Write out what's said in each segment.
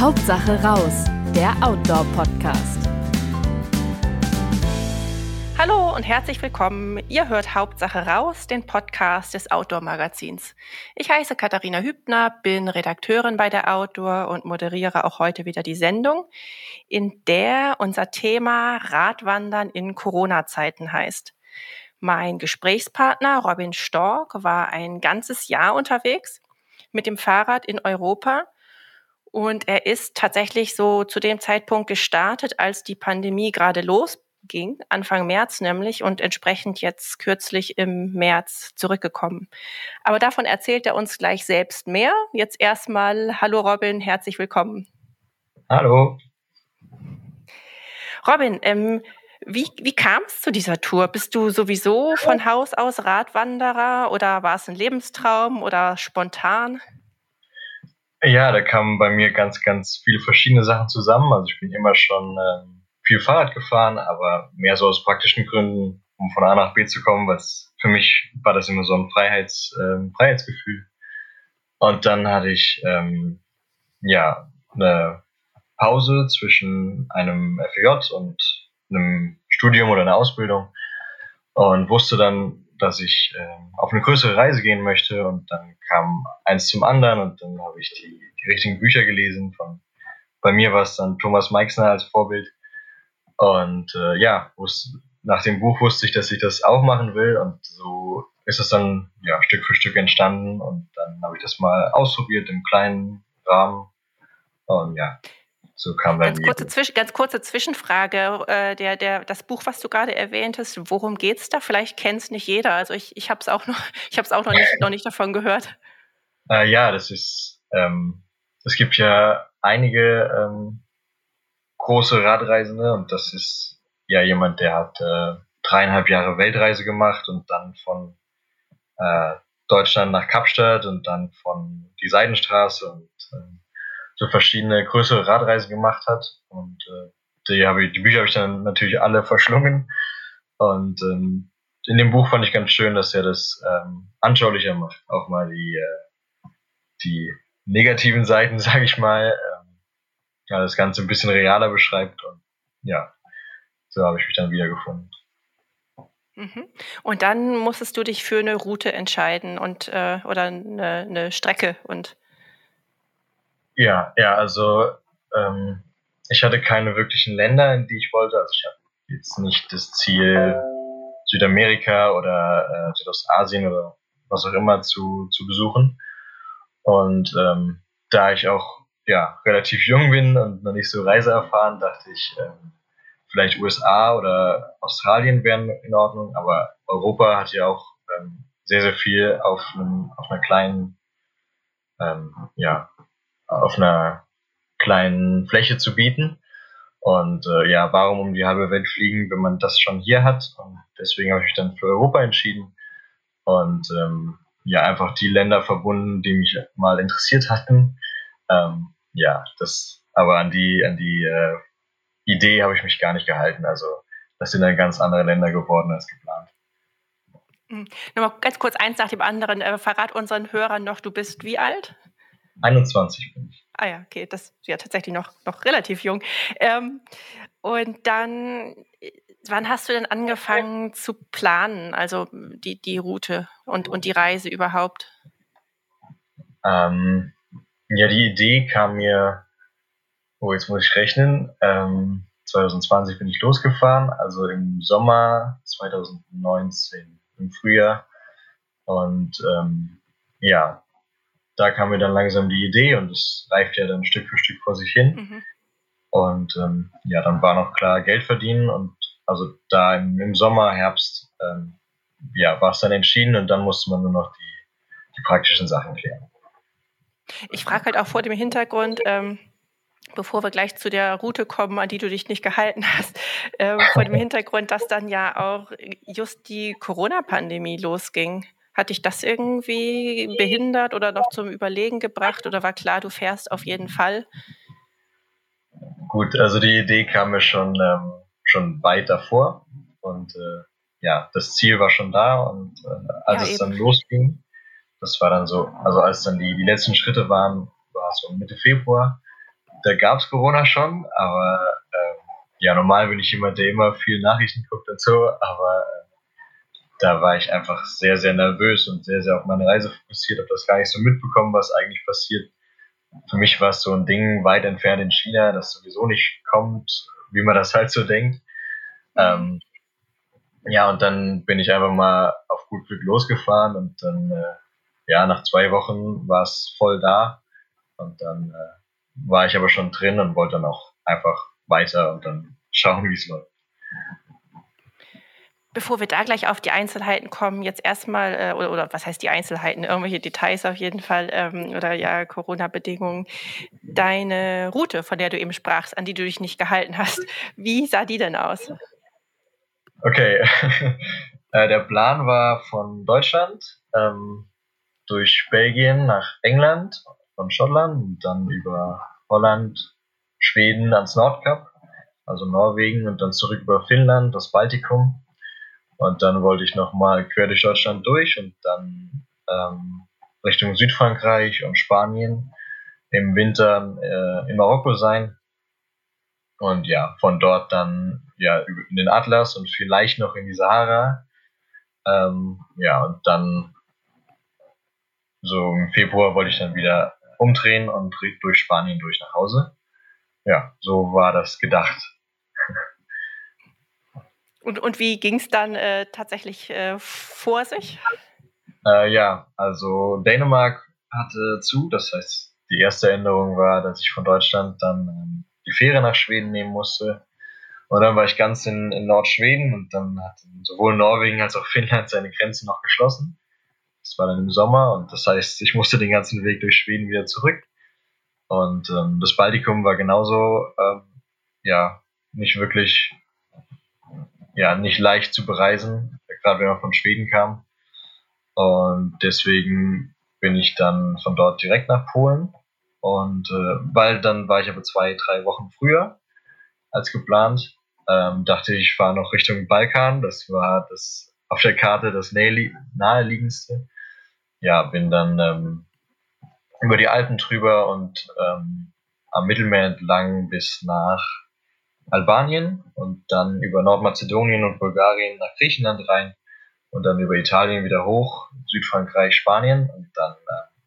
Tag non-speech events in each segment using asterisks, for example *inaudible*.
Hauptsache raus, der Outdoor-Podcast. Hallo und herzlich willkommen. Ihr hört Hauptsache raus, den Podcast des Outdoor-Magazins. Ich heiße Katharina Hübner, bin Redakteurin bei der Outdoor und moderiere auch heute wieder die Sendung, in der unser Thema Radwandern in Corona-Zeiten heißt. Mein Gesprächspartner Robin Stork war ein ganzes Jahr unterwegs mit dem Fahrrad in Europa und er ist tatsächlich so zu dem Zeitpunkt gestartet, als die Pandemie gerade losging, Anfang März nämlich, und entsprechend jetzt kürzlich im März zurückgekommen. Aber davon erzählt er uns gleich selbst mehr. Jetzt erstmal, hallo Robin, herzlich willkommen. Hallo. Robin, ähm, wie, wie kam es zu dieser Tour? Bist du sowieso von Haus aus Radwanderer oder war es ein Lebenstraum oder spontan? Ja, da kamen bei mir ganz, ganz viele verschiedene Sachen zusammen. Also ich bin immer schon ähm, viel Fahrrad gefahren, aber mehr so aus praktischen Gründen, um von A nach B zu kommen, weil für mich war das immer so ein Freiheits, ähm, Freiheitsgefühl. Und dann hatte ich ähm, ja eine Pause zwischen einem FJ und einem Studium oder einer Ausbildung und wusste dann, dass ich äh, auf eine größere Reise gehen möchte und dann kam eins zum anderen und dann habe ich die, die richtigen Bücher gelesen. Von, bei mir war es dann Thomas Meixner als Vorbild und äh, ja, wusste, nach dem Buch wusste ich, dass ich das auch machen will und so ist es dann ja Stück für Stück entstanden und dann habe ich das mal ausprobiert im kleinen Rahmen und ja, so kam ganz kurze, Zwisch ganz kurze Zwischenfrage. Äh, der, der, das Buch, was du gerade erwähnt hast, worum geht es da? Vielleicht kennt es nicht jeder. Also ich, ich habe es auch, noch, *laughs* ich hab's auch noch, nicht, noch nicht davon gehört. Äh, ja, das ist, ähm, es gibt ja einige ähm, große Radreisende und das ist ja jemand, der hat äh, dreieinhalb Jahre Weltreise gemacht und dann von äh, Deutschland nach Kapstadt und dann von die Seidenstraße und ähm, so verschiedene größere Radreisen gemacht hat. Und äh, die, habe ich, die Bücher habe ich dann natürlich alle *laughs* verschlungen. Und ähm, in dem Buch fand ich ganz schön, dass er das ähm, anschaulicher macht. Auch mal die, äh, die negativen Seiten, *laughs* sage ich mal. Ähm, ja, das Ganze ein bisschen realer beschreibt. Und ja, so habe ich mich dann wiedergefunden. Mhm. Und dann musstest du dich für eine Route entscheiden und äh, oder eine, eine Strecke und ja, ja, also ähm, ich hatte keine wirklichen Länder, in die ich wollte. Also ich habe jetzt nicht das Ziel, Südamerika oder äh, Südostasien oder was auch immer zu, zu besuchen. Und ähm, da ich auch ja, relativ jung bin und noch nicht so reiseerfahren, dachte ich, ähm, vielleicht USA oder Australien wären in Ordnung, aber Europa hat ja auch ähm, sehr, sehr viel auf, einem, auf einer kleinen ähm, ja, auf einer kleinen Fläche zu bieten. Und äh, ja, warum um die halbe Welt fliegen, wenn man das schon hier hat? Und deswegen habe ich mich dann für Europa entschieden und ähm, ja, einfach die Länder verbunden, die mich mal interessiert hatten. Ähm, ja, das, aber an die, an die äh, Idee habe ich mich gar nicht gehalten. Also das sind dann ganz andere Länder geworden als geplant. Mhm. Nochmal ganz kurz eins nach dem anderen. Äh, verrat unseren Hörern noch, du bist wie alt? 21 bin ich. Ah ja, okay, das ist ja tatsächlich noch, noch relativ jung. Ähm, und dann, wann hast du denn angefangen zu planen, also die, die Route und, und die Reise überhaupt? Ähm, ja, die Idee kam mir, oh, jetzt muss ich rechnen, ähm, 2020 bin ich losgefahren, also im Sommer 2019, im Frühjahr. Und ähm, ja, da kam mir dann langsam die Idee und es reift ja dann Stück für Stück vor sich hin. Mhm. Und ähm, ja, dann war noch klar Geld verdienen und also da im, im Sommer, Herbst, ähm, ja, war es dann entschieden und dann musste man nur noch die, die praktischen Sachen klären. Ich frage halt auch vor dem Hintergrund, ähm, bevor wir gleich zu der Route kommen, an die du dich nicht gehalten hast, äh, vor dem *laughs* Hintergrund, dass dann ja auch just die Corona-Pandemie losging. Hat dich das irgendwie behindert oder noch zum Überlegen gebracht oder war klar, du fährst auf jeden Fall? Gut, also die Idee kam mir schon, ähm, schon weit davor und äh, ja, das Ziel war schon da und äh, als ja, es eben. dann losging, das war dann so, also als dann die, die letzten Schritte waren, war es so Mitte Februar da gab es Corona schon, aber ähm, ja, normal bin ich jemand, der immer viel Nachrichten guckt und so, aber äh, da war ich einfach sehr, sehr nervös und sehr, sehr auf meine Reise fokussiert, habe das gar nicht so mitbekommen, was eigentlich passiert. Für mich war es so ein Ding weit entfernt in China, das sowieso nicht kommt, wie man das halt so denkt. Ähm, ja, und dann bin ich einfach mal auf gut Glück losgefahren und dann, äh, ja, nach zwei Wochen war es voll da und dann äh, war ich aber schon drin und wollte dann auch einfach weiter und dann schauen, wie es läuft. Bevor wir da gleich auf die Einzelheiten kommen, jetzt erstmal, äh, oder, oder, was heißt die Einzelheiten, irgendwelche Details auf jeden Fall, ähm, oder ja, Corona-Bedingungen. Deine Route, von der du eben sprachst, an die du dich nicht gehalten hast, *laughs* wie sah die denn aus? Okay, *laughs* äh, der Plan war von Deutschland ähm, durch Belgien nach England, von Schottland dann über Holland, Schweden ans Nordkap, also Norwegen und dann zurück über Finnland, das Baltikum und dann wollte ich nochmal quer durch Deutschland durch und dann ähm, Richtung Südfrankreich und Spanien im Winter äh, in Marokko sein. Und ja, von dort dann ja in den Atlas und vielleicht noch in die Sahara. Ähm, ja, und dann so im Februar wollte ich dann wieder umdrehen und durch Spanien durch nach Hause. Ja, so war das gedacht. Und, und wie ging es dann äh, tatsächlich äh, vor sich? Äh, ja, also Dänemark hatte zu, das heißt, die erste Änderung war, dass ich von Deutschland dann ähm, die Fähre nach Schweden nehmen musste. Und dann war ich ganz in, in Nordschweden und dann hat sowohl Norwegen als auch Finnland seine Grenzen noch geschlossen. Das war dann im Sommer und das heißt, ich musste den ganzen Weg durch Schweden wieder zurück. Und ähm, das Baltikum war genauso, ähm, ja, nicht wirklich ja nicht leicht zu bereisen, gerade wenn man von Schweden kam. Und deswegen bin ich dann von dort direkt nach Polen. Und äh, weil dann war ich aber zwei, drei Wochen früher als geplant. Ähm, dachte ich, ich fahre noch Richtung Balkan. Das war das auf der Karte das naheliegendste. Ja, bin dann ähm, über die Alpen drüber und ähm, am Mittelmeer entlang bis nach Albanien und dann über Nordmazedonien und Bulgarien nach Griechenland rein und dann über Italien wieder hoch, Südfrankreich, Spanien und dann, äh,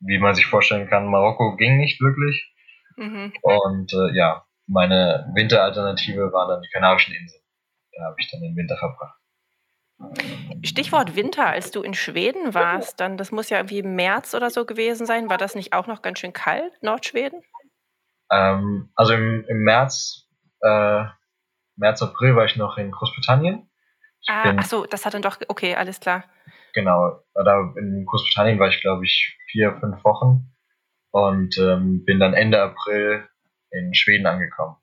wie man sich vorstellen kann, Marokko ging nicht wirklich. Mhm. Und äh, ja, meine Winteralternative waren dann die Kanarischen Inseln. Da habe ich dann den Winter verbracht. Stichwort Winter, als du in Schweden warst, dann das muss ja irgendwie im März oder so gewesen sein. War das nicht auch noch ganz schön kalt, Nordschweden? Ähm, also im, im März äh, März, April war ich noch in Großbritannien. ah, bin, ach so, das hat dann doch, okay, alles klar. Genau, da in Großbritannien war ich, glaube ich, vier, fünf Wochen und ähm, bin dann Ende April in Schweden angekommen.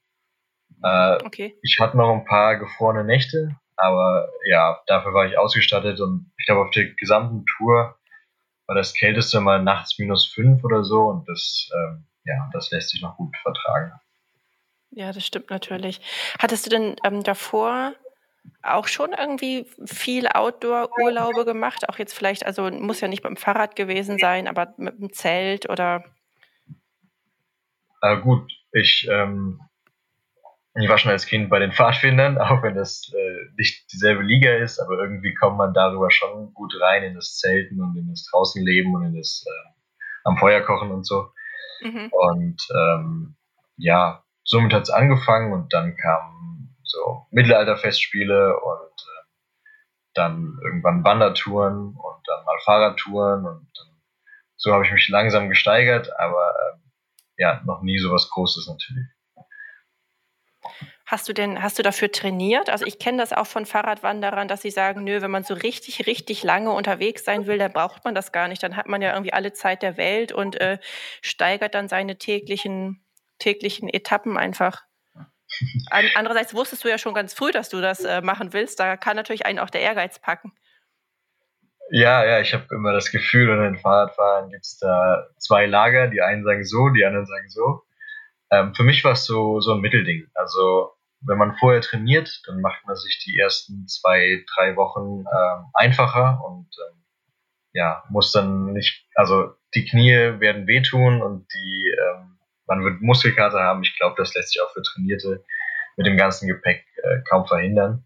Äh, okay. Ich hatte noch ein paar gefrorene Nächte, aber ja, dafür war ich ausgestattet und ich glaube, auf der gesamten Tour war das kälteste mal nachts minus fünf oder so und das, ähm, ja, das lässt sich noch gut vertragen. Ja, das stimmt natürlich. Hattest du denn ähm, davor auch schon irgendwie viel Outdoor-Urlaube gemacht? Auch jetzt vielleicht, also muss ja nicht mit dem Fahrrad gewesen sein, aber mit dem Zelt oder? Äh, gut, ich, ähm, ich war schon als Kind bei den Pfadfindern, *laughs* auch wenn das äh, nicht dieselbe Liga ist, aber irgendwie kommt man darüber schon gut rein in das Zelten und in das Draußenleben und in das äh, am Feuer kochen und so. Mhm. Und ähm, ja, somit hat es angefangen und dann kamen so Mittelalterfestspiele und äh, dann irgendwann Wandertouren und dann mal Fahrradtouren und dann, so habe ich mich langsam gesteigert, aber äh, ja, noch nie so was Großes natürlich. Hast du denn, hast du dafür trainiert? Also ich kenne das auch von Fahrradwanderern, dass sie sagen, nö, wenn man so richtig, richtig lange unterwegs sein will, dann braucht man das gar nicht. Dann hat man ja irgendwie alle Zeit der Welt und äh, steigert dann seine täglichen täglichen Etappen einfach. Andererseits wusstest du ja schon ganz früh, dass du das äh, machen willst. Da kann natürlich einen auch der Ehrgeiz packen. Ja, ja, ich habe immer das Gefühl, unter den Fahrradfahren gibt es da zwei Lager. Die einen sagen so, die anderen sagen so. Ähm, für mich war es so, so ein Mittelding. Also, wenn man vorher trainiert, dann macht man sich die ersten zwei, drei Wochen ähm, einfacher und ähm, ja, muss dann nicht, also die Knie werden wehtun und die ähm, man wird Muskelkater haben. Ich glaube, das lässt sich auch für Trainierte mit dem ganzen Gepäck äh, kaum verhindern.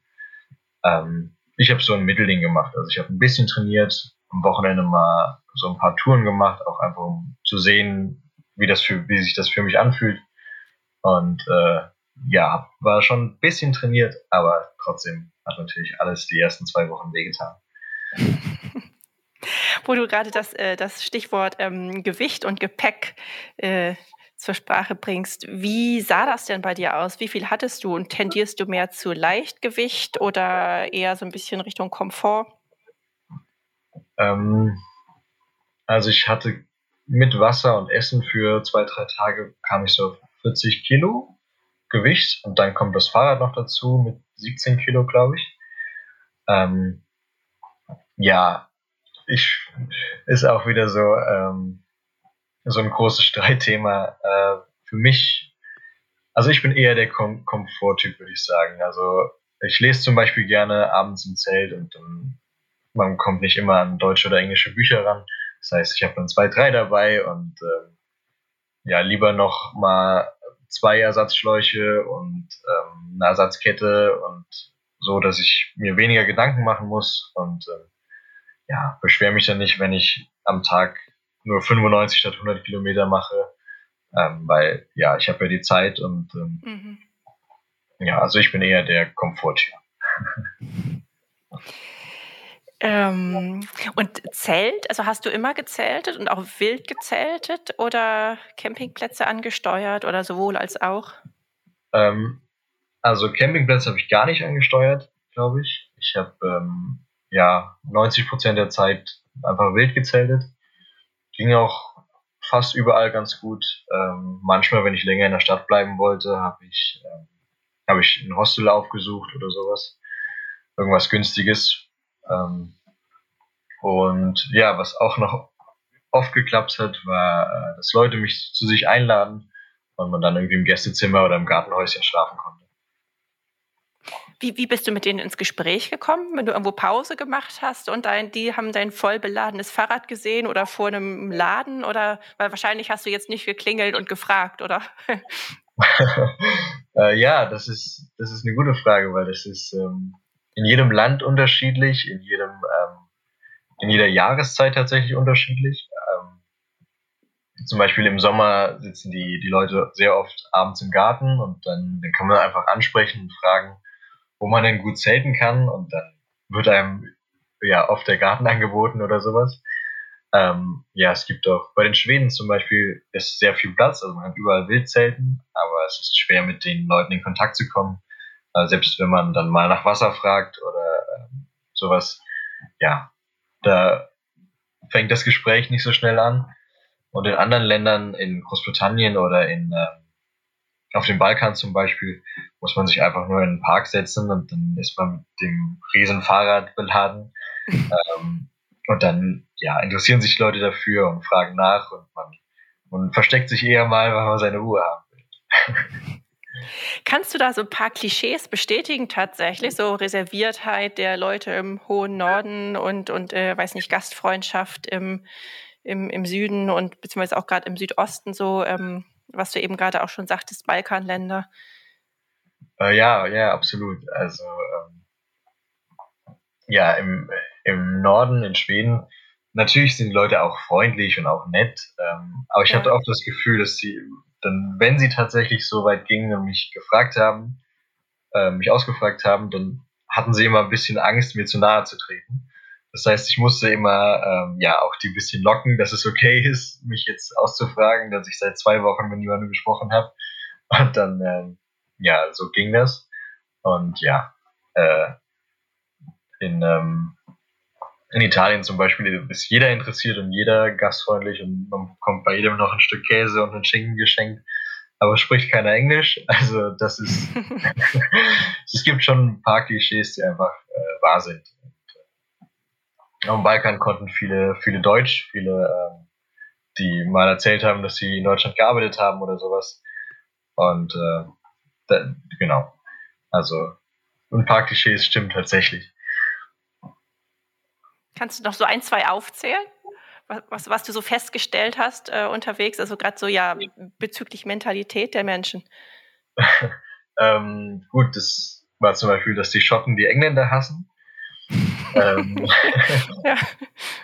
Ähm, ich habe so ein Mittelding gemacht. Also ich habe ein bisschen trainiert, am Wochenende mal so ein paar Touren gemacht, auch einfach um zu sehen, wie das für, wie sich das für mich anfühlt. Und äh, ja, war schon ein bisschen trainiert, aber trotzdem hat natürlich alles die ersten zwei Wochen wehgetan. *laughs* Wo du gerade das, äh, das Stichwort ähm, Gewicht und Gepäck äh, zur Sprache bringst. Wie sah das denn bei dir aus? Wie viel hattest du und tendierst du mehr zu Leichtgewicht oder eher so ein bisschen Richtung Komfort? Ähm, also ich hatte mit Wasser und Essen für zwei, drei Tage kam ich so auf 40 Kilo Gewicht und dann kommt das Fahrrad noch dazu mit 17 Kilo, glaube ich. Ähm, ja, ich ist auch wieder so ähm, so ein großes Streitthema. Äh, für mich, also ich bin eher der Kom Komforttyp, würde ich sagen. Also ich lese zum Beispiel gerne abends im Zelt und dann, man kommt nicht immer an deutsche oder englische Bücher ran. Das heißt, ich habe dann zwei, drei dabei und äh, ja, lieber noch mal zwei Ersatzschläuche und ähm, eine Ersatzkette und so, dass ich mir weniger Gedanken machen muss und äh, ja, beschwere mich dann nicht, wenn ich am Tag nur 95 statt 100 Kilometer mache, ähm, weil ja, ich habe ja die Zeit und ähm, mhm. ja, also ich bin eher der Komforttyp. Ähm, und Zelt, also hast du immer gezeltet und auch wild gezeltet oder Campingplätze angesteuert oder sowohl als auch? Ähm, also Campingplätze habe ich gar nicht angesteuert, glaube ich. Ich habe ähm, ja 90 Prozent der Zeit einfach wild gezeltet. Ging auch fast überall ganz gut. Ähm, manchmal, wenn ich länger in der Stadt bleiben wollte, habe ich, ähm, hab ich ein Hostel aufgesucht oder sowas. Irgendwas Günstiges. Ähm, und ja, was auch noch oft geklappt hat, war, äh, dass Leute mich zu sich einladen und man dann irgendwie im Gästezimmer oder im Gartenhäuschen schlafen konnte. Wie, wie bist du mit denen ins Gespräch gekommen, wenn du irgendwo Pause gemacht hast und dein, die haben dein voll beladenes Fahrrad gesehen oder vor einem Laden oder weil wahrscheinlich hast du jetzt nicht geklingelt und gefragt, oder? *laughs* äh, ja, das ist, das ist eine gute Frage, weil das ist ähm, in jedem Land unterschiedlich, in jedem ähm, in jeder Jahreszeit tatsächlich unterschiedlich. Ähm, zum Beispiel im Sommer sitzen die, die Leute sehr oft abends im Garten und dann, dann kann man einfach ansprechen und fragen, wo man denn gut zelten kann und dann wird einem ja oft der Garten angeboten oder sowas. Ähm, ja, es gibt auch bei den Schweden zum Beispiel ist sehr viel Platz, also man kann überall wild zelten, aber es ist schwer mit den Leuten in Kontakt zu kommen. Also selbst wenn man dann mal nach Wasser fragt oder ähm, sowas, ja, da fängt das Gespräch nicht so schnell an. Und in anderen Ländern, in Großbritannien oder in ähm, auf dem Balkan zum Beispiel muss man sich einfach nur in den Park setzen und dann ist man mit dem riesen Fahrrad beladen. *laughs* ähm, und dann ja, interessieren sich Leute dafür und fragen nach und man, man versteckt sich eher mal, weil man seine Ruhe haben will. Kannst du da so ein paar Klischees bestätigen tatsächlich? So Reserviertheit der Leute im hohen Norden und, und äh, weiß nicht, Gastfreundschaft im, im, im Süden und beziehungsweise auch gerade im Südosten so. Ähm, was du eben gerade auch schon sagtest, Balkanländer. Äh, ja, ja, absolut. Also ähm, ja, im, im Norden, in Schweden, natürlich sind die Leute auch freundlich und auch nett, ähm, aber ich ja. hatte auch das Gefühl, dass sie dann, wenn sie tatsächlich so weit gingen und mich gefragt haben, äh, mich ausgefragt haben, dann hatten sie immer ein bisschen Angst, mir zu nahe zu treten. Das heißt, ich musste immer ähm, ja auch die bisschen locken, dass es okay *laughs* ist, mich jetzt auszufragen, dass ich seit zwei Wochen mit niemandem gesprochen habe. Und dann, ähm, ja, so ging das. Und ja, äh, in, ähm, in Italien zum Beispiel ist jeder interessiert und jeder gastfreundlich und man bekommt bei jedem noch ein Stück Käse und ein Schinken geschenkt, aber spricht keiner Englisch. *laughs* Also das ist, *laughs* es gibt schon ein paar Klischees, die einfach äh, wahr sind. Am Balkan konnten viele, viele Deutsch, viele, ähm, die mal erzählt haben, dass sie in Deutschland gearbeitet haben oder sowas. Und äh, da, genau. Also ein paar Klischees stimmen tatsächlich. Kannst du noch so ein, zwei aufzählen? was, was du so festgestellt hast äh, unterwegs, also gerade so ja bezüglich Mentalität der Menschen? *laughs* ähm, gut, das war zum Beispiel, dass die Schotten die Engländer hassen. Ähm, *laughs* ja.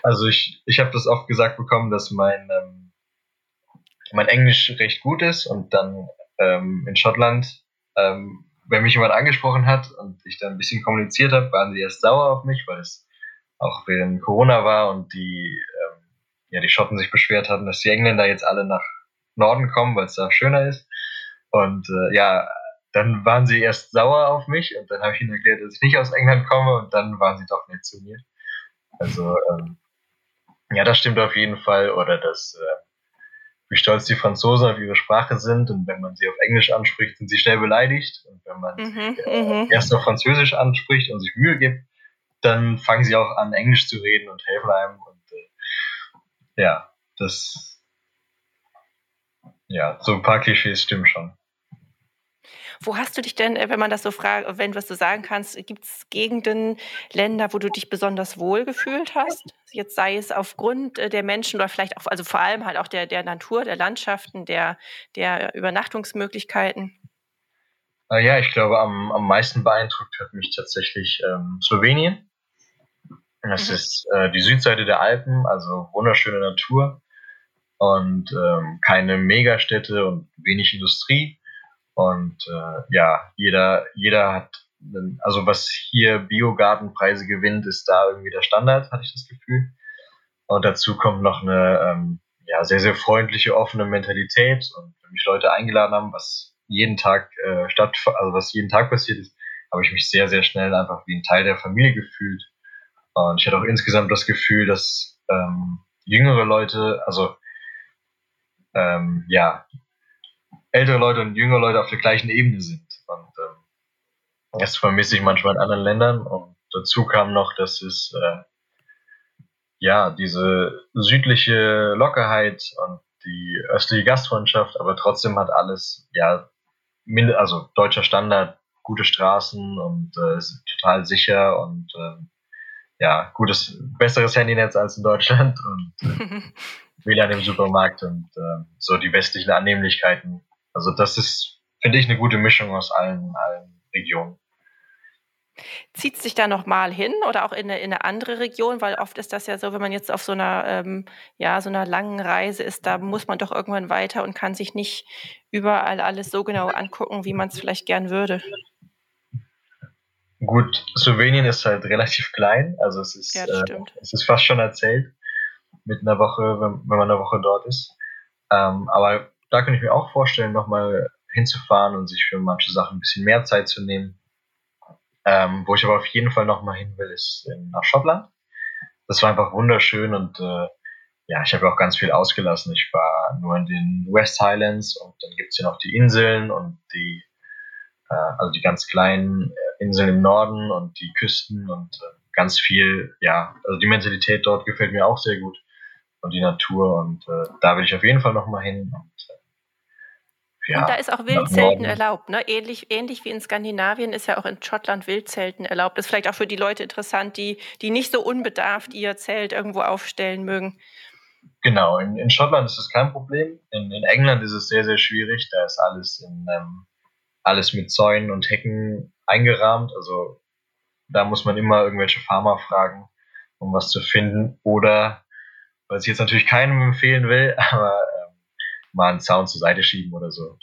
Also ich, ich habe das oft gesagt bekommen, dass mein, ähm, mein Englisch recht gut ist und dann ähm, in Schottland, ähm, wenn mich jemand angesprochen hat und ich dann ein bisschen kommuniziert habe, waren sie erst sauer auf mich, weil es auch während Corona war und die, ähm, ja, die Schotten sich beschwert hatten, dass die Engländer jetzt alle nach Norden kommen, weil es da schöner ist. Und äh, ja, dann waren sie erst sauer auf mich und dann habe ich ihnen erklärt, dass ich nicht aus England komme und dann waren sie doch nett zu mir. Also ähm, ja, das stimmt auf jeden Fall. Oder dass äh, wie stolz die Franzosen auf ihre Sprache sind und wenn man sie auf Englisch anspricht, sind sie schnell beleidigt und wenn man mhm, sie äh, mhm. erst auf Französisch anspricht und sich Mühe gibt, dann fangen sie auch an Englisch zu reden und helfen einem und äh, ja, das ja, so ein paar Klischees stimmen schon. Wo hast du dich denn, äh, wenn man das so fragt, wenn was du sagen kannst, gibt es Gegenden, Länder, wo du dich besonders wohl gefühlt hast? Jetzt sei es aufgrund äh, der Menschen oder vielleicht auch, also vor allem halt auch der, der Natur, der Landschaften, der, der Übernachtungsmöglichkeiten? Äh, ja, ich glaube, am, am meisten beeindruckt hat mich tatsächlich ähm, Slowenien. Das mhm. ist äh, die Südseite der Alpen, also wunderschöne Natur und ähm, keine Megastädte und wenig Industrie. Und äh, ja, jeder, jeder hat, also was hier Biogartenpreise gewinnt, ist da irgendwie der Standard, hatte ich das Gefühl. Und dazu kommt noch eine ähm, ja, sehr, sehr freundliche, offene Mentalität. Und wenn mich Leute eingeladen haben, was jeden Tag äh, statt, also was jeden Tag passiert ist, habe ich mich sehr, sehr schnell einfach wie ein Teil der Familie gefühlt. Und ich hatte auch insgesamt das Gefühl, dass ähm, jüngere Leute, also ähm, ja, ältere Leute und jüngere Leute auf der gleichen Ebene sind. Und ähm, das vermisse ich manchmal in anderen Ländern. Und dazu kam noch, dass es äh, ja diese südliche Lockerheit und die östliche Gastfreundschaft, aber trotzdem hat alles ja also deutscher Standard, gute Straßen und äh, total sicher und äh, ja, gutes, besseres Handynetz als in Deutschland und äh, *laughs* WLAN im Supermarkt und äh, so die westlichen Annehmlichkeiten also das ist, finde ich, eine gute Mischung aus allen, allen Regionen. Zieht sich da nochmal hin oder auch in eine, in eine, andere Region? Weil oft ist das ja so, wenn man jetzt auf so einer, ähm, ja, so einer langen Reise ist, da muss man doch irgendwann weiter und kann sich nicht überall alles so genau angucken, wie man es vielleicht gern würde. Gut, Slowenien ist halt relativ klein, also es ist, ja, äh, es ist fast schon erzählt mit einer Woche, wenn, wenn man eine Woche dort ist. Ähm, aber da könnte ich mir auch vorstellen, nochmal hinzufahren und sich für manche Sachen ein bisschen mehr Zeit zu nehmen. Ähm, wo ich aber auf jeden Fall nochmal hin will, ist nach Schottland. Das war einfach wunderschön und äh, ja, ich habe auch ganz viel ausgelassen. Ich war nur in den West Highlands und dann gibt es ja noch die Inseln und die, äh, also die ganz kleinen Inseln im Norden und die Küsten und äh, ganz viel, ja, also die Mentalität dort gefällt mir auch sehr gut und die Natur und äh, da will ich auf jeden Fall nochmal hin und äh, ja, und da ist auch Wildzelten erlaubt, ne? Ähnlich, ähnlich wie in Skandinavien ist ja auch in Schottland Wildzelten erlaubt. Das ist vielleicht auch für die Leute interessant, die, die nicht so unbedarft ihr Zelt irgendwo aufstellen mögen. Genau, in, in Schottland ist das kein Problem. In, in England ist es sehr, sehr schwierig. Da ist alles in ähm, alles mit Zäunen und Hecken eingerahmt. Also da muss man immer irgendwelche Farmer fragen, um was zu finden. Oder, was ich jetzt natürlich keinem empfehlen will, *laughs* aber mal einen Sound zur Seite schieben oder so.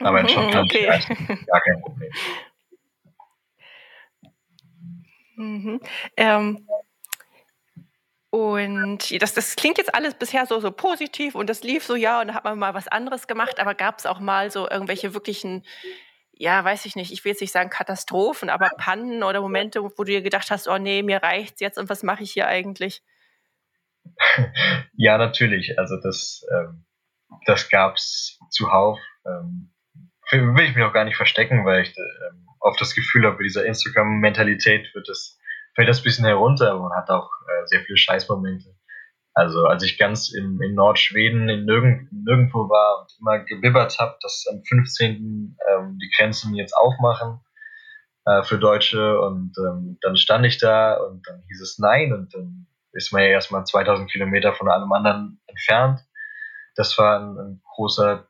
Aber in Schottland okay. gar kein Problem. Mhm. Ähm, und das, das klingt jetzt alles bisher so, so positiv und das lief so, ja, und da hat man mal was anderes gemacht, aber gab es auch mal so irgendwelche wirklichen, ja, weiß ich nicht, ich will jetzt nicht sagen Katastrophen, aber Pannen oder Momente, wo du dir gedacht hast, oh nee, mir reicht's jetzt und was mache ich hier eigentlich? Ja, natürlich. Also das, ähm, das gab's zuhauf. Ähm, will ich mich auch gar nicht verstecken, weil ich ähm, oft das Gefühl habe, bei dieser Instagram-Mentalität wird das, fällt das ein bisschen herunter, aber man hat auch äh, sehr viele Scheißmomente. Also als ich ganz im, in Nordschweden in nirgend, nirgendwo war und immer gebibbert habe, dass am 15. Ähm, die Grenzen jetzt aufmachen, äh, für Deutsche und ähm, dann stand ich da und dann hieß es nein und dann ist man ja erstmal 2000 Kilometer von allem anderen entfernt. Das war ein, ein großer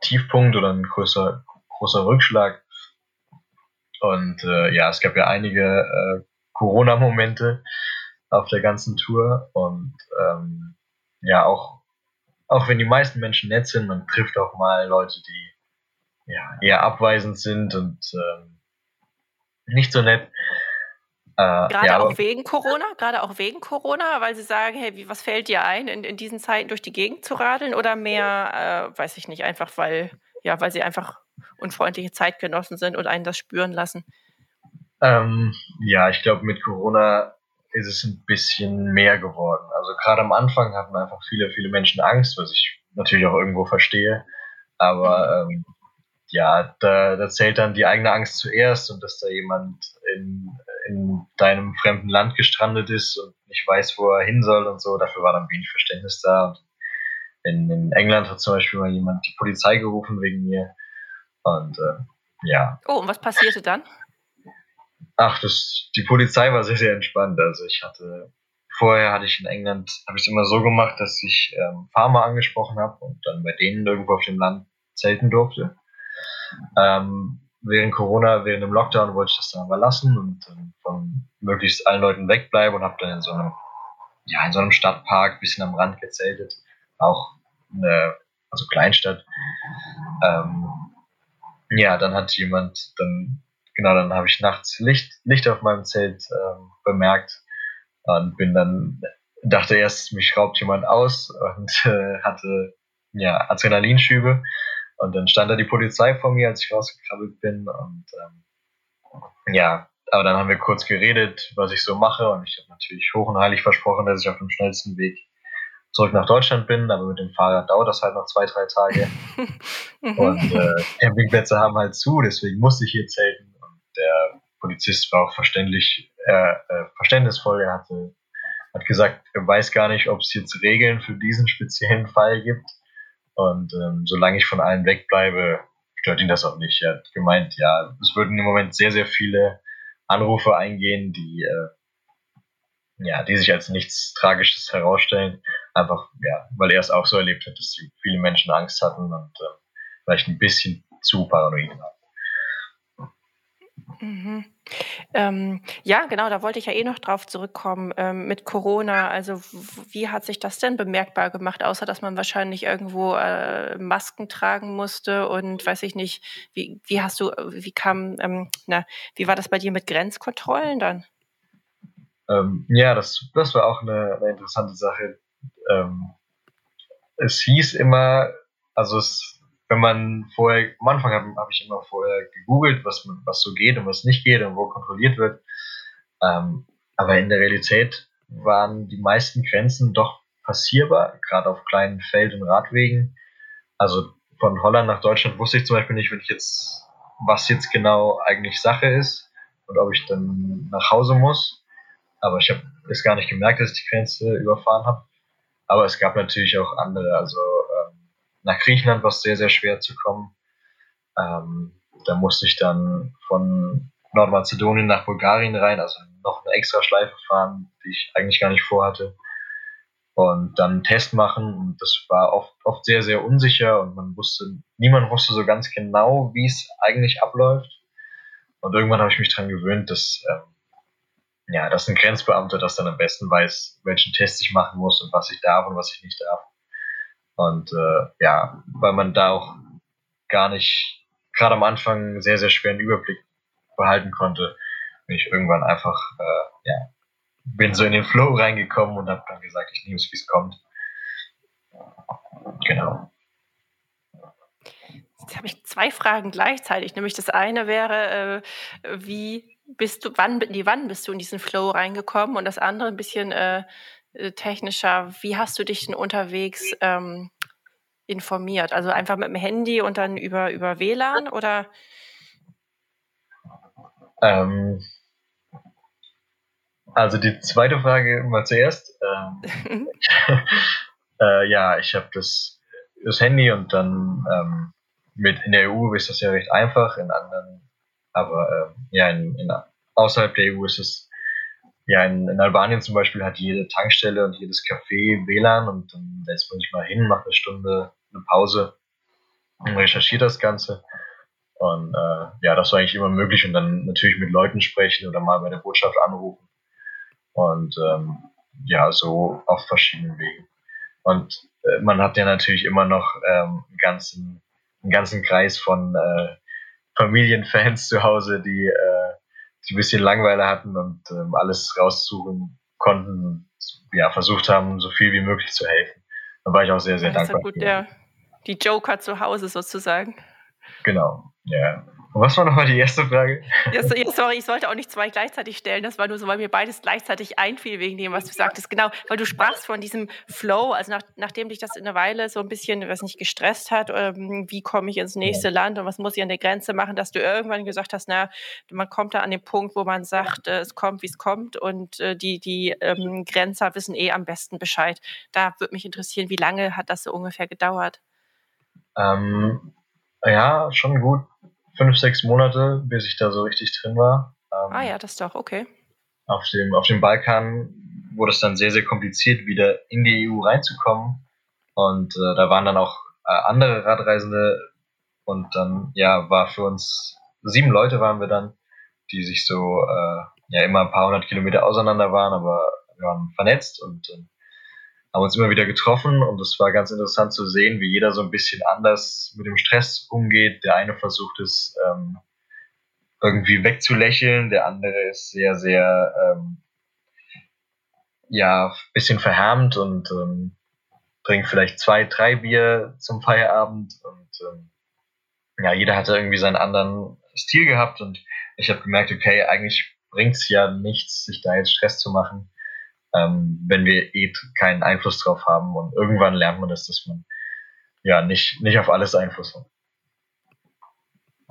Tiefpunkt oder ein größer, großer Rückschlag. Und äh, ja, es gab ja einige äh, Corona-Momente auf der ganzen Tour und ähm, ja, auch, auch wenn die meisten Menschen nett sind, man trifft auch mal Leute, die ja, eher abweisend sind und ähm, nicht so nett. Äh, gerade ja, auch wegen Corona, gerade auch wegen Corona, weil sie sagen, hey, wie, was fällt dir ein, in, in diesen Zeiten durch die Gegend zu radeln oder mehr, äh, weiß ich nicht, einfach weil, ja, weil sie einfach unfreundliche Zeitgenossen sind und einen das spüren lassen? Ähm, ja, ich glaube, mit Corona ist es ein bisschen mehr geworden. Also gerade am Anfang hatten einfach viele, viele Menschen Angst, was ich natürlich auch irgendwo verstehe. Aber mhm. ähm, ja, da, da zählt dann die eigene Angst zuerst und dass da jemand in, in deinem fremden Land gestrandet ist und nicht weiß, wo er hin soll und so, dafür war dann wenig Verständnis da. Und in, in England hat zum Beispiel mal jemand die Polizei gerufen wegen mir. Und äh, ja. Oh, und was passierte dann? Ach, das, die Polizei war sehr, sehr entspannt. Also ich hatte, vorher hatte ich in England, habe ich es immer so gemacht, dass ich ähm, Farmer angesprochen habe und dann bei denen irgendwo auf dem Land zelten durfte. Ähm, während Corona, während dem Lockdown wollte ich das dann aber lassen und ähm, von möglichst allen Leuten wegbleiben und habe dann in so einem, ja, in so einem Stadtpark, bisschen am Rand gezeltet. Auch eine, also Kleinstadt. Ähm, ja, dann hat jemand, dann, genau, dann habe ich nachts Licht, Licht auf meinem Zelt ähm, bemerkt und bin dann, dachte erst, mich schraubt jemand aus und äh, hatte ja, Adrenalinschübe und dann stand da die Polizei vor mir, als ich rausgekrabbelt bin. Und ähm, ja, aber dann haben wir kurz geredet, was ich so mache. Und ich habe natürlich hoch und heilig versprochen, dass ich auf dem schnellsten Weg zurück nach Deutschland bin. Aber mit dem Fahrrad dauert das halt noch zwei, drei Tage. *laughs* Mhm. und äh, Campingplätze haben halt zu, deswegen musste ich hier zelten. Und der Polizist war auch verständlich, äh, äh, verständnisvoll. Er hatte, hat gesagt, er weiß gar nicht, ob es jetzt Regeln für diesen speziellen Fall gibt. Und ähm, solange ich von allen wegbleibe, stört ihn das auch nicht. Er hat gemeint, ja, es würden im Moment sehr, sehr viele Anrufe eingehen, die, äh, ja, die sich als nichts Tragisches herausstellen. Einfach, ja, weil er es auch so erlebt hat, dass viele Menschen Angst hatten und äh, vielleicht ein bisschen zu paranoid waren. Mhm. Ähm, ja, genau, da wollte ich ja eh noch drauf zurückkommen ähm, mit Corona. Also wie hat sich das denn bemerkbar gemacht, außer dass man wahrscheinlich irgendwo äh, Masken tragen musste und weiß ich nicht, wie, wie hast du, wie kam, ähm, na, wie war das bei dir mit Grenzkontrollen dann? Ähm, ja, das, das war auch eine, eine interessante Sache. Ähm, es hieß immer, also es wenn man vorher, am Anfang habe hab ich immer vorher gegoogelt, was, was so geht und was nicht geht und wo kontrolliert wird. Ähm, aber in der Realität waren die meisten Grenzen doch passierbar, gerade auf kleinen Feld- und Radwegen. Also von Holland nach Deutschland wusste ich zum Beispiel nicht, wenn ich jetzt, was jetzt genau eigentlich Sache ist und ob ich dann nach Hause muss. Aber ich habe es gar nicht gemerkt, dass ich die Grenze überfahren habe. Aber es gab natürlich auch andere, also nach Griechenland war es sehr, sehr schwer zu kommen. Ähm, da musste ich dann von Nordmazedonien nach Bulgarien rein, also noch eine extra Schleife fahren, die ich eigentlich gar nicht vorhatte. Und dann einen Test machen. Und das war oft, oft sehr, sehr unsicher und man wusste, niemand wusste so ganz genau, wie es eigentlich abläuft. Und irgendwann habe ich mich daran gewöhnt, dass, ähm, ja, dass ein Grenzbeamter das dann am besten weiß, welchen Test ich machen muss und was ich darf und was ich nicht darf. Und äh, ja, weil man da auch gar nicht, gerade am Anfang, sehr, sehr schweren Überblick behalten konnte, bin ich irgendwann einfach, äh, ja, bin so in den Flow reingekommen und habe dann gesagt, ich nehme es, wie es kommt. Genau. Jetzt habe ich zwei Fragen gleichzeitig. Nämlich das eine wäre, äh, wie bist du, wann, nee, wann bist du in diesen Flow reingekommen? Und das andere ein bisschen, äh, technischer, wie hast du dich denn unterwegs ähm, informiert? Also einfach mit dem Handy und dann über, über WLAN oder? Ähm, also die zweite Frage mal zuerst. Ähm, *laughs* äh, ja, ich habe das, das Handy und dann ähm, mit in der EU ist das ja recht einfach, in anderen Aber äh, ja, in, in, außerhalb der EU ist es, ja, in, in, Albanien zum Beispiel hat jede Tankstelle und jedes Café WLAN und dann setzt man sich mal hin, macht eine Stunde eine Pause und recherchiert das Ganze. Und äh, ja, das war eigentlich immer möglich und dann natürlich mit Leuten sprechen oder mal bei der Botschaft anrufen. Und ähm, ja, so auf verschiedenen Wegen. Und äh, man hat ja natürlich immer noch ähm, einen, ganzen, einen ganzen Kreis von äh, Familienfans *laughs* zu Hause, die, äh, die ein bisschen Langweile hatten und ähm, alles raussuchen konnten, ja, versucht haben, so viel wie möglich zu helfen. Da war ich auch sehr, sehr das dankbar. Ist ja gut, der, die Joker zu Hause sozusagen. Genau, ja. Was war nochmal die erste Frage? Ja, sorry, ich sollte auch nicht zwei gleichzeitig stellen. Das war nur so, weil mir beides gleichzeitig einfiel wegen dem, was du sagtest. Genau, weil du sprachst von diesem Flow, also nach, nachdem dich das in einer Weile so ein bisschen, was nicht gestresst hat, ähm, wie komme ich ins nächste Land und was muss ich an der Grenze machen, dass du irgendwann gesagt hast, na, man kommt da an den Punkt, wo man sagt, äh, es kommt, wie es kommt und äh, die, die ähm, Grenzer wissen eh am besten Bescheid. Da würde mich interessieren, wie lange hat das so ungefähr gedauert? Ähm, ja, schon gut fünf, sechs Monate, bis ich da so richtig drin war. Ähm, ah ja, das ist doch okay. Auf dem, auf dem Balkan wurde es dann sehr, sehr kompliziert, wieder in die EU reinzukommen. Und äh, da waren dann auch äh, andere Radreisende. Und dann, ja, war für uns, sieben Leute waren wir dann, die sich so, äh, ja, immer ein paar hundert Kilometer auseinander waren, aber wir waren vernetzt und äh, haben uns immer wieder getroffen und es war ganz interessant zu sehen, wie jeder so ein bisschen anders mit dem Stress umgeht. Der eine versucht es ähm, irgendwie wegzulächeln, der andere ist sehr, sehr ähm, ja, bisschen verhärmt und ähm, trinkt vielleicht zwei, drei Bier zum Feierabend und ähm, ja, jeder hatte irgendwie seinen anderen Stil gehabt und ich habe gemerkt, okay, eigentlich bringt es ja nichts, sich da jetzt Stress zu machen ähm, wenn wir eh keinen Einfluss drauf haben. Und irgendwann lernt man das, dass man ja nicht, nicht auf alles Einfluss hat.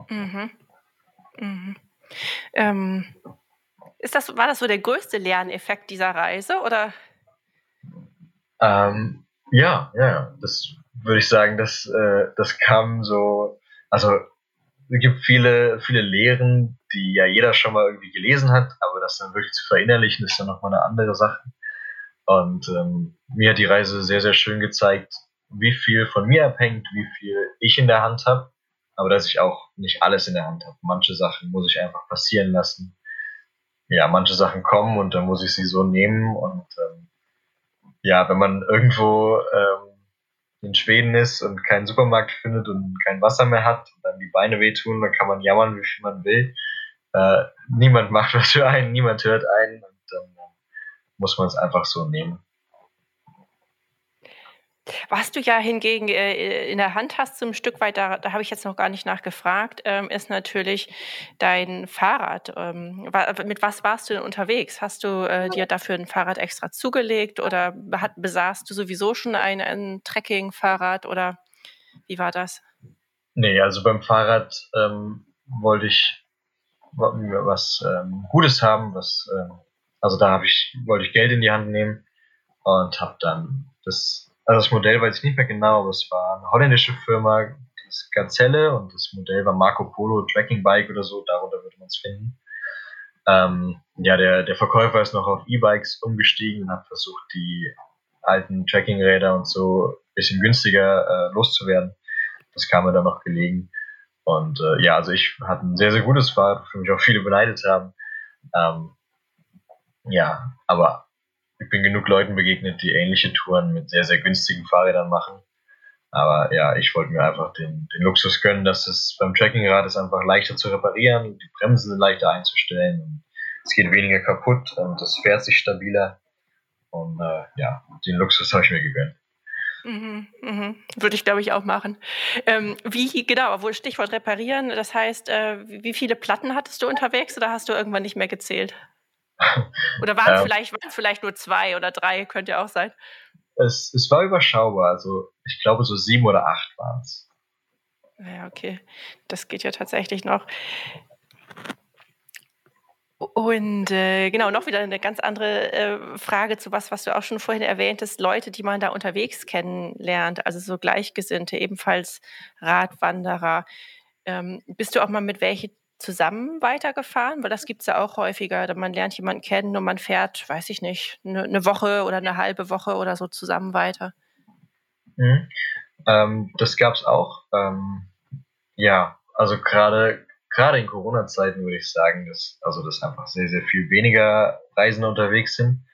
Mhm. Mhm. Ähm, ist das, war das so der größte Lerneffekt dieser Reise oder? Ähm, ja, ja, das würde ich sagen, das, äh, das kam so, also es gibt viele, viele Lehren, die ja jeder schon mal irgendwie gelesen hat, aber das dann wirklich zu verinnerlichen, ist dann nochmal eine andere Sache. Und ähm, mir hat die Reise sehr, sehr schön gezeigt, wie viel von mir abhängt, wie viel ich in der Hand habe, aber dass ich auch nicht alles in der Hand habe. Manche Sachen muss ich einfach passieren lassen. Ja, manche Sachen kommen und dann muss ich sie so nehmen. Und ähm, ja, wenn man irgendwo ähm, in Schweden ist und keinen Supermarkt findet und kein Wasser mehr hat und dann die Beine wehtun, dann kann man jammern, wie viel man will. Äh, niemand macht was für einen, niemand hört einen und dann äh, muss man es einfach so nehmen. Was du ja hingegen äh, in der Hand hast, so ein Stück weit, da, da habe ich jetzt noch gar nicht nachgefragt, ähm, ist natürlich dein Fahrrad. Ähm, mit was warst du denn unterwegs? Hast du äh, dir dafür ein Fahrrad extra zugelegt oder hat, besaßt du sowieso schon ein, ein Trekking-Fahrrad oder wie war das? Nee, also beim Fahrrad ähm, wollte ich was ähm, Gutes haben, was, ähm, also da ich, wollte ich Geld in die Hand nehmen und habe dann das also das Modell weiß ich nicht mehr genau, aber es war eine holländische Firma, das Gazelle und das Modell war Marco Polo Tracking Bike oder so, darunter würde man es finden. Ähm, ja, der, der Verkäufer ist noch auf E-Bikes umgestiegen und hat versucht, die alten Trackingräder und so ein bisschen günstiger äh, loszuwerden. Das kam mir dann noch gelegen. Und äh, ja, also ich hatte ein sehr, sehr gutes Fahrrad, für mich auch viele beneidet haben. Ähm, ja, aber bin genug Leuten begegnet, die ähnliche Touren mit sehr, sehr günstigen Fahrrädern machen. Aber ja, ich wollte mir einfach den, den Luxus gönnen, dass es beim Trekkingrad ist einfach leichter zu reparieren, die Bremsen leichter einzustellen, es geht weniger kaputt und es fährt sich stabiler. Und äh, ja, den Luxus habe ich mir gegönnt. Mhm, mhm. Würde ich, glaube ich, auch machen. Ähm, wie, genau, obwohl Stichwort reparieren, das heißt, äh, wie viele Platten hattest du unterwegs oder hast du irgendwann nicht mehr gezählt? Oder waren es ähm, vielleicht, vielleicht nur zwei oder drei, könnte ja auch sein. Es, es war überschaubar, also ich glaube so sieben oder acht waren es. Ja, okay. Das geht ja tatsächlich noch. Und äh, genau, noch wieder eine ganz andere äh, Frage zu was, was du auch schon vorhin erwähntest, Leute, die man da unterwegs kennenlernt, also so Gleichgesinnte, ebenfalls Radwanderer. Ähm, bist du auch mal mit welchen zusammen weitergefahren? Weil das gibt es ja auch häufiger. Man lernt jemanden kennen und man fährt, weiß ich nicht, eine, eine Woche oder eine halbe Woche oder so zusammen weiter. Mhm. Ähm, das gab es auch. Ähm, ja, also gerade gerade in Corona-Zeiten würde ich sagen, dass also dass einfach sehr sehr viel weniger Reisende unterwegs sind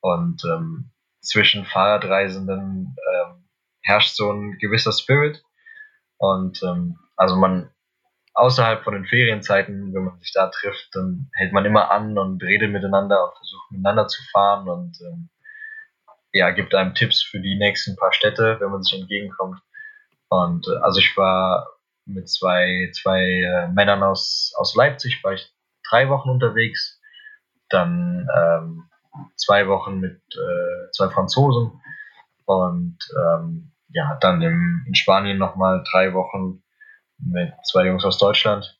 und ähm, zwischen Fahrradreisenden ähm, herrscht so ein gewisser Spirit und ähm, also man außerhalb von den Ferienzeiten, wenn man sich da trifft, dann hält man immer an und redet miteinander und versucht miteinander zu fahren und ähm, ja, gibt einem Tipps für die nächsten paar Städte, wenn man sich entgegenkommt. Und äh, also ich war mit zwei, zwei äh, Männern aus, aus Leipzig, war ich drei Wochen unterwegs, dann ähm, zwei Wochen mit äh, zwei Franzosen und ähm, ja, dann im, in Spanien nochmal drei Wochen mit zwei Jungs aus Deutschland.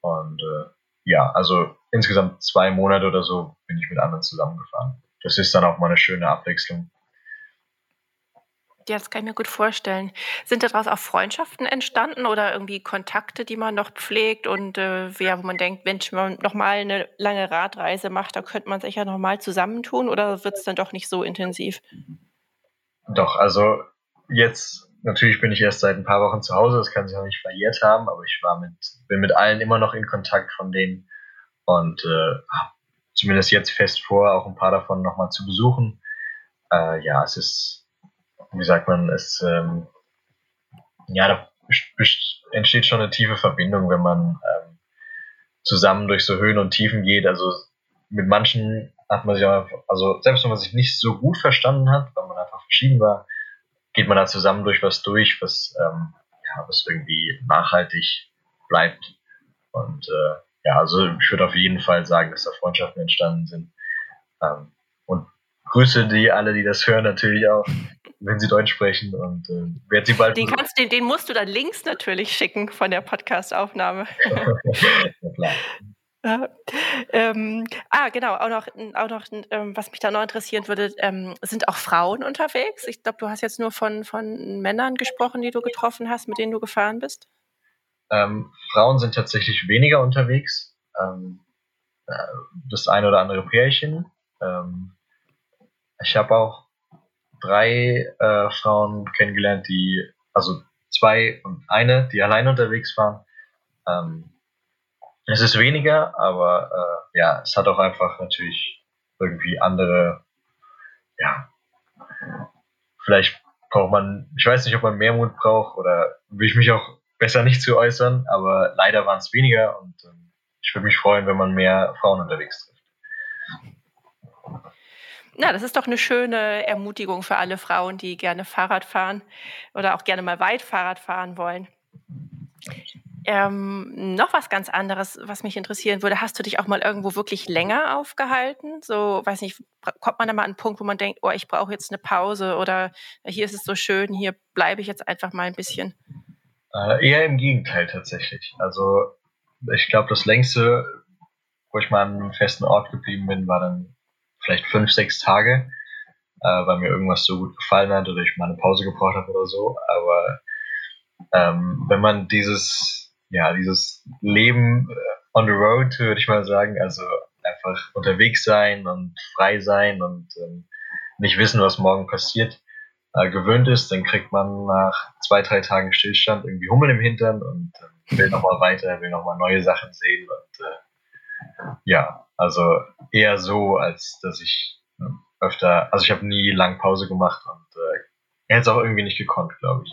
Und äh, ja, also insgesamt zwei Monate oder so bin ich mit anderen zusammengefahren. Das ist dann auch mal eine schöne Abwechslung. Ja, das kann ich mir gut vorstellen. Sind daraus auch Freundschaften entstanden oder irgendwie Kontakte, die man noch pflegt und äh, ja, wo man denkt, wenn man nochmal eine lange Radreise macht, da könnte man sich ja nochmal zusammentun oder wird es dann doch nicht so intensiv? Doch, also jetzt natürlich bin ich erst seit ein paar Wochen zu Hause, das kann sich noch nicht verjährt haben, aber ich war mit, bin mit allen immer noch in Kontakt von denen und äh, zumindest jetzt fest vor, auch ein paar davon nochmal zu besuchen. Äh, ja, es ist, wie sagt man, es, ähm, ja, da entsteht schon eine tiefe Verbindung, wenn man ähm, zusammen durch so Höhen und Tiefen geht. Also mit manchen hat man sich auch, also selbst wenn man sich nicht so gut verstanden hat, weil man einfach verschieden war, geht man da zusammen durch was durch, was, ähm, ja, was irgendwie nachhaltig bleibt. Und äh, ja, also ich würde auf jeden Fall sagen, dass da Freundschaften entstanden sind. Ähm, und grüße die alle, die das hören, natürlich auch, wenn sie Deutsch sprechen und äh, werde sie bald. Den, kannst, den, den musst du dann links natürlich schicken von der Podcast-Aufnahme. *laughs* ja, klar. Ja. *laughs* Ähm, ah, genau, auch noch, auch noch ähm, was mich da noch interessieren würde, ähm, sind auch Frauen unterwegs? Ich glaube, du hast jetzt nur von, von Männern gesprochen, die du getroffen hast, mit denen du gefahren bist. Ähm, Frauen sind tatsächlich weniger unterwegs. Ähm, äh, das eine oder andere Pärchen. Ähm, ich habe auch drei äh, Frauen kennengelernt, die, also zwei und eine, die alleine unterwegs waren. Es ist weniger, aber äh, ja, es hat auch einfach natürlich irgendwie andere, ja, vielleicht braucht man, ich weiß nicht, ob man mehr Mut braucht oder will ich mich auch besser nicht zu äußern, aber leider waren es weniger und ähm, ich würde mich freuen, wenn man mehr Frauen unterwegs trifft. Na, das ist doch eine schöne Ermutigung für alle Frauen, die gerne Fahrrad fahren oder auch gerne mal weit Fahrrad fahren wollen. Ähm, noch was ganz anderes, was mich interessieren würde. Hast du dich auch mal irgendwo wirklich länger aufgehalten? So, weiß nicht, kommt man da mal an einen Punkt, wo man denkt, oh, ich brauche jetzt eine Pause oder hier ist es so schön, hier bleibe ich jetzt einfach mal ein bisschen? Äh, eher im Gegenteil tatsächlich. Also ich glaube, das längste, wo ich mal an einem festen Ort geblieben bin, war dann vielleicht fünf, sechs Tage, äh, weil mir irgendwas so gut gefallen hat oder ich mal eine Pause gebraucht habe oder so. Aber ähm, wenn man dieses, ja, dieses Leben äh, on the road, würde ich mal sagen, also einfach unterwegs sein und frei sein und ähm, nicht wissen, was morgen passiert, äh, gewöhnt ist, dann kriegt man nach zwei, drei Tagen Stillstand irgendwie Hummel im Hintern und äh, will nochmal weiter, will nochmal neue Sachen sehen und äh, ja, also eher so, als dass ich äh, öfter, also ich habe nie lang Pause gemacht und äh, er hätte es auch irgendwie nicht gekonnt, glaube ich.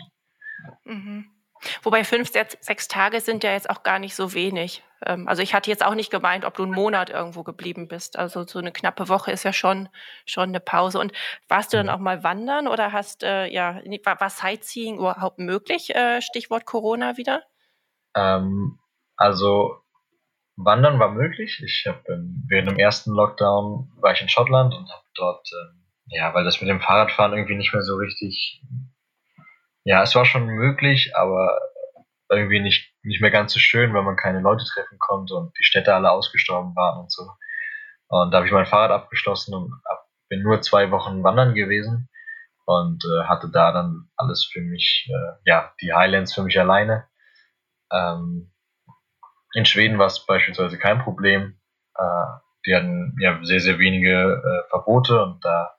Mhm. Wobei fünf, sechs Tage sind ja jetzt auch gar nicht so wenig. Ähm, also ich hatte jetzt auch nicht gemeint, ob du einen Monat irgendwo geblieben bist. Also so eine knappe Woche ist ja schon, schon eine Pause. Und warst du dann auch mal wandern oder hast, äh, ja, war, war Sightseeing überhaupt möglich? Äh, Stichwort Corona wieder? Ähm, also Wandern war möglich. Ich habe während dem ersten Lockdown war ich in Schottland und habe dort, äh, ja, weil das mit dem Fahrradfahren irgendwie nicht mehr so richtig ja, es war schon möglich, aber irgendwie nicht, nicht mehr ganz so schön, weil man keine Leute treffen konnte und die Städte alle ausgestorben waren und so. Und da habe ich mein Fahrrad abgeschlossen und bin nur zwei Wochen wandern gewesen und äh, hatte da dann alles für mich, äh, ja, die Highlands für mich alleine. Ähm, in Schweden war es beispielsweise kein Problem. Äh, die hatten ja sehr, sehr wenige äh, Verbote und da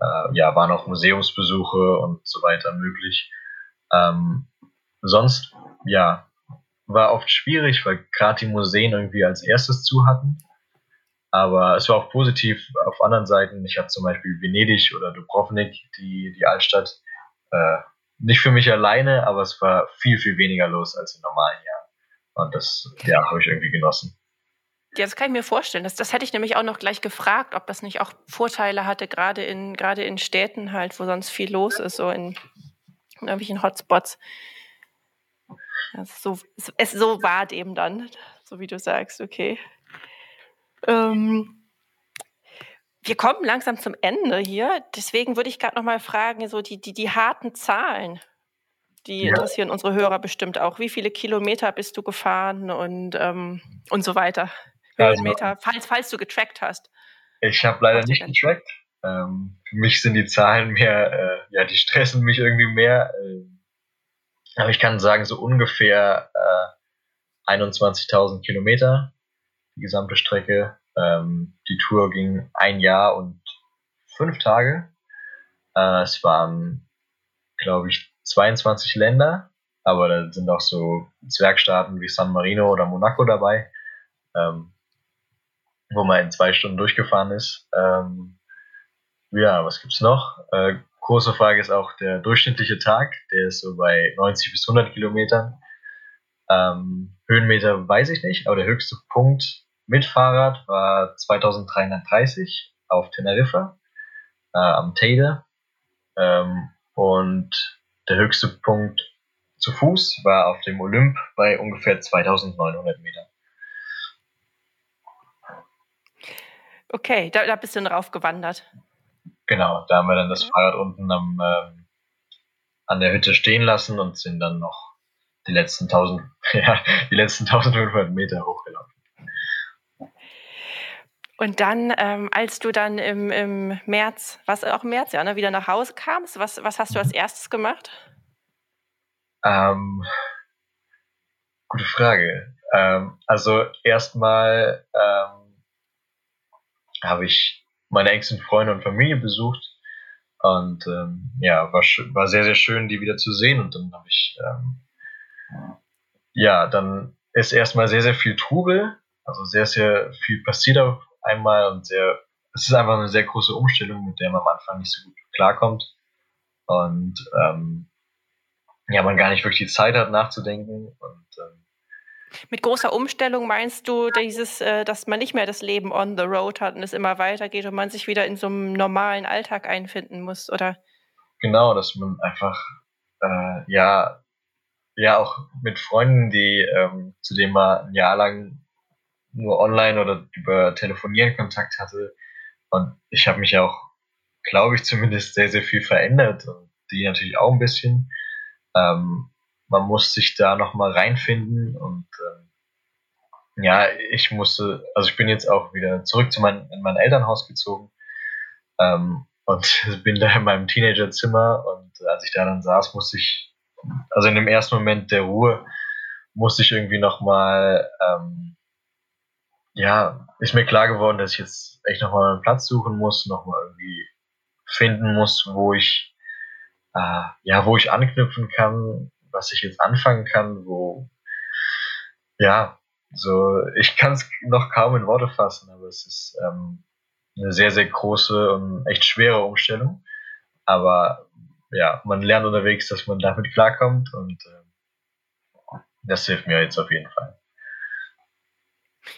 äh, ja, waren auch Museumsbesuche und so weiter möglich. Ähm, sonst, ja, war oft schwierig, weil gerade die Museen irgendwie als erstes zu hatten. Aber es war auch positiv auf anderen Seiten. Ich habe zum Beispiel Venedig oder Dubrovnik, die, die Altstadt, äh, nicht für mich alleine, aber es war viel, viel weniger los als in normalen Jahren. Und das, ja, habe ich irgendwie genossen. Ja, das kann ich mir vorstellen. Das, das hätte ich nämlich auch noch gleich gefragt, ob das nicht auch Vorteile hatte, gerade in, gerade in Städten halt, wo sonst viel los ist, so in, in irgendwelchen Hotspots. so, es, so war eben dann, so wie du sagst, okay. Ähm, wir kommen langsam zum Ende hier. Deswegen würde ich gerade noch mal fragen, so die, die, die harten Zahlen, die ja. interessieren unsere Hörer bestimmt auch. Wie viele Kilometer bist du gefahren und, ähm, und so weiter? Höhenmeter, also, falls, falls du getrackt hast. Ich habe leider nicht getrackt. Ähm, für mich sind die Zahlen mehr, äh, ja, die stressen mich irgendwie mehr. Äh, aber ich kann sagen, so ungefähr äh, 21.000 Kilometer, die gesamte Strecke. Ähm, die Tour ging ein Jahr und fünf Tage. Äh, es waren, glaube ich, 22 Länder, aber da sind auch so Zwergstaaten wie San Marino oder Monaco dabei. Ähm, wo man in zwei Stunden durchgefahren ist. Ähm, ja, was gibt's noch? Äh, große Frage ist auch der durchschnittliche Tag. Der ist so bei 90 bis 100 Kilometern. Ähm, Höhenmeter weiß ich nicht, aber der höchste Punkt mit Fahrrad war 2330 auf Teneriffa äh, am Teide. Ähm, und der höchste Punkt zu Fuß war auf dem Olymp bei ungefähr 2900 Metern. Okay, da, da bist du drauf gewandert. Genau, da haben wir dann das Fahrrad unten am, ähm, an der Hütte stehen lassen und sind dann noch die letzten 1000, *laughs* ja, die letzten 1500 Meter hochgelaufen. Und dann, ähm, als du dann im, im März, was auch im März, ja, ne, wieder nach Hause kamst, was, was hast du als erstes gemacht? Ähm, gute Frage. Ähm, also erstmal ähm, habe ich meine engsten Freunde und Familie besucht. Und ähm, ja, war, war sehr, sehr schön, die wieder zu sehen. Und dann habe ich, ähm, ja, dann ist erstmal sehr, sehr viel Trubel. Also sehr, sehr viel passiert auf einmal und sehr, es ist einfach eine sehr große Umstellung, mit der man am Anfang nicht so gut klarkommt. Und ähm, ja, man gar nicht wirklich die Zeit hat nachzudenken. Und ähm, mit großer Umstellung meinst du dieses, äh, dass man nicht mehr das Leben on the road hat und es immer weitergeht und man sich wieder in so einem normalen Alltag einfinden muss, oder? Genau, dass man einfach, äh, ja, ja, auch mit Freunden, die, ähm, zu denen man ein Jahr lang nur online oder über Telefonieren Kontakt hatte. Und ich habe mich auch, glaube ich, zumindest sehr, sehr viel verändert und die natürlich auch ein bisschen. Ähm, man muss sich da nochmal reinfinden und ähm, ja, ich musste, also ich bin jetzt auch wieder zurück zu mein, in mein Elternhaus gezogen ähm, und *laughs* bin da in meinem Teenagerzimmer und als ich da dann saß, musste ich, also in dem ersten Moment der Ruhe, musste ich irgendwie nochmal, ähm, ja, ist mir klar geworden, dass ich jetzt echt nochmal einen Platz suchen muss, nochmal irgendwie finden muss, wo ich, äh, ja, wo ich anknüpfen kann, was ich jetzt anfangen kann, wo, ja, so, ich kann es noch kaum in Worte fassen, aber es ist ähm, eine sehr, sehr große und echt schwere Umstellung. Aber ja, man lernt unterwegs, dass man damit klarkommt und äh, das hilft mir jetzt auf jeden Fall.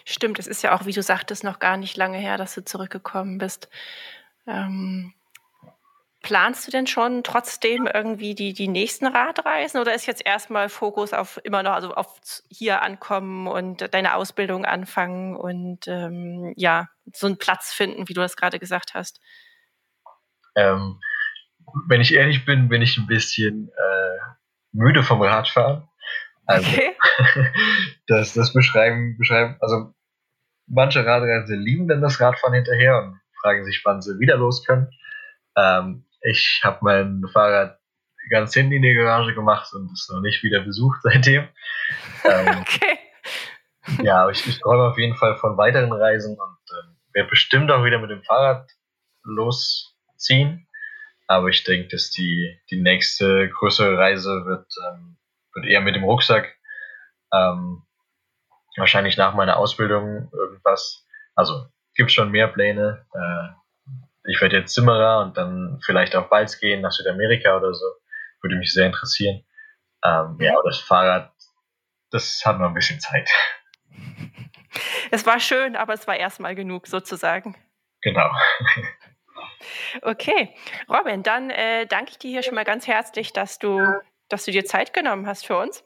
Stimmt, es ist ja auch, wie du sagtest, noch gar nicht lange her, dass du zurückgekommen bist. Ähm, Planst du denn schon trotzdem irgendwie die, die nächsten Radreisen oder ist jetzt erstmal Fokus auf immer noch, also auf hier ankommen und deine Ausbildung anfangen und ähm, ja, so einen Platz finden, wie du das gerade gesagt hast? Ähm, wenn ich ehrlich bin, bin ich ein bisschen äh, müde vom Radfahren. Also, okay. *laughs* das, das beschreiben, beschreiben, also manche Radreisende lieben dann das Radfahren hinterher und fragen sich, wann sie wieder los können. Ähm, ich habe mein Fahrrad ganz hinten in die Garage gemacht und es noch nicht wieder besucht seitdem. *laughs* Ähm, okay. ja, aber ich, ich träume auf jeden Fall von weiteren Reisen und äh, werde bestimmt auch wieder mit dem Fahrrad losziehen. Aber ich denke, dass die, die nächste größere Reise wird, ähm, wird eher mit dem Rucksack. Ähm, wahrscheinlich nach meiner Ausbildung irgendwas. Also gibt schon mehr Pläne. Äh, ich werde jetzt Zimmerer und dann vielleicht auch bald gehen nach Südamerika oder so. Würde mich sehr interessieren. Ähm, ja, aber das Fahrrad, das hat noch ein bisschen Zeit. *laughs* Es war schön, aber es war erstmal genug sozusagen. Genau. Okay, Robin, dann äh, danke ich dir hier schon mal ganz herzlich, dass du, dass du dir Zeit genommen hast für uns.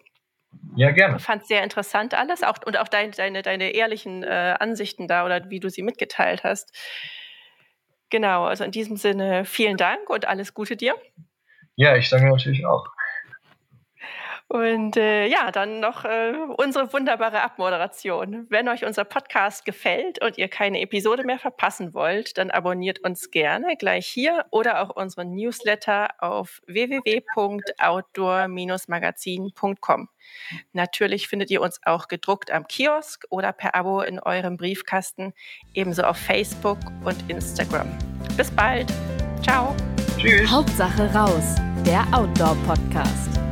Ja, gerne. Ich fand es sehr interessant alles auch, und auch dein, deine, deine ehrlichen äh, Ansichten da oder wie du sie mitgeteilt hast. Genau, also in diesem Sinne vielen Dank und alles Gute dir. Ja, ich danke natürlich auch. Und äh, ja, dann noch äh, unsere wunderbare Abmoderation. Wenn euch unser Podcast gefällt und ihr keine Episode mehr verpassen wollt, dann abonniert uns gerne gleich hier oder auch unseren Newsletter auf www.outdoor-magazin.com. Natürlich findet ihr uns auch gedruckt am Kiosk oder per Abo in eurem Briefkasten, ebenso auf Facebook und Instagram. Bis bald. Ciao. Tschüss. Hauptsache raus, der Outdoor-Podcast.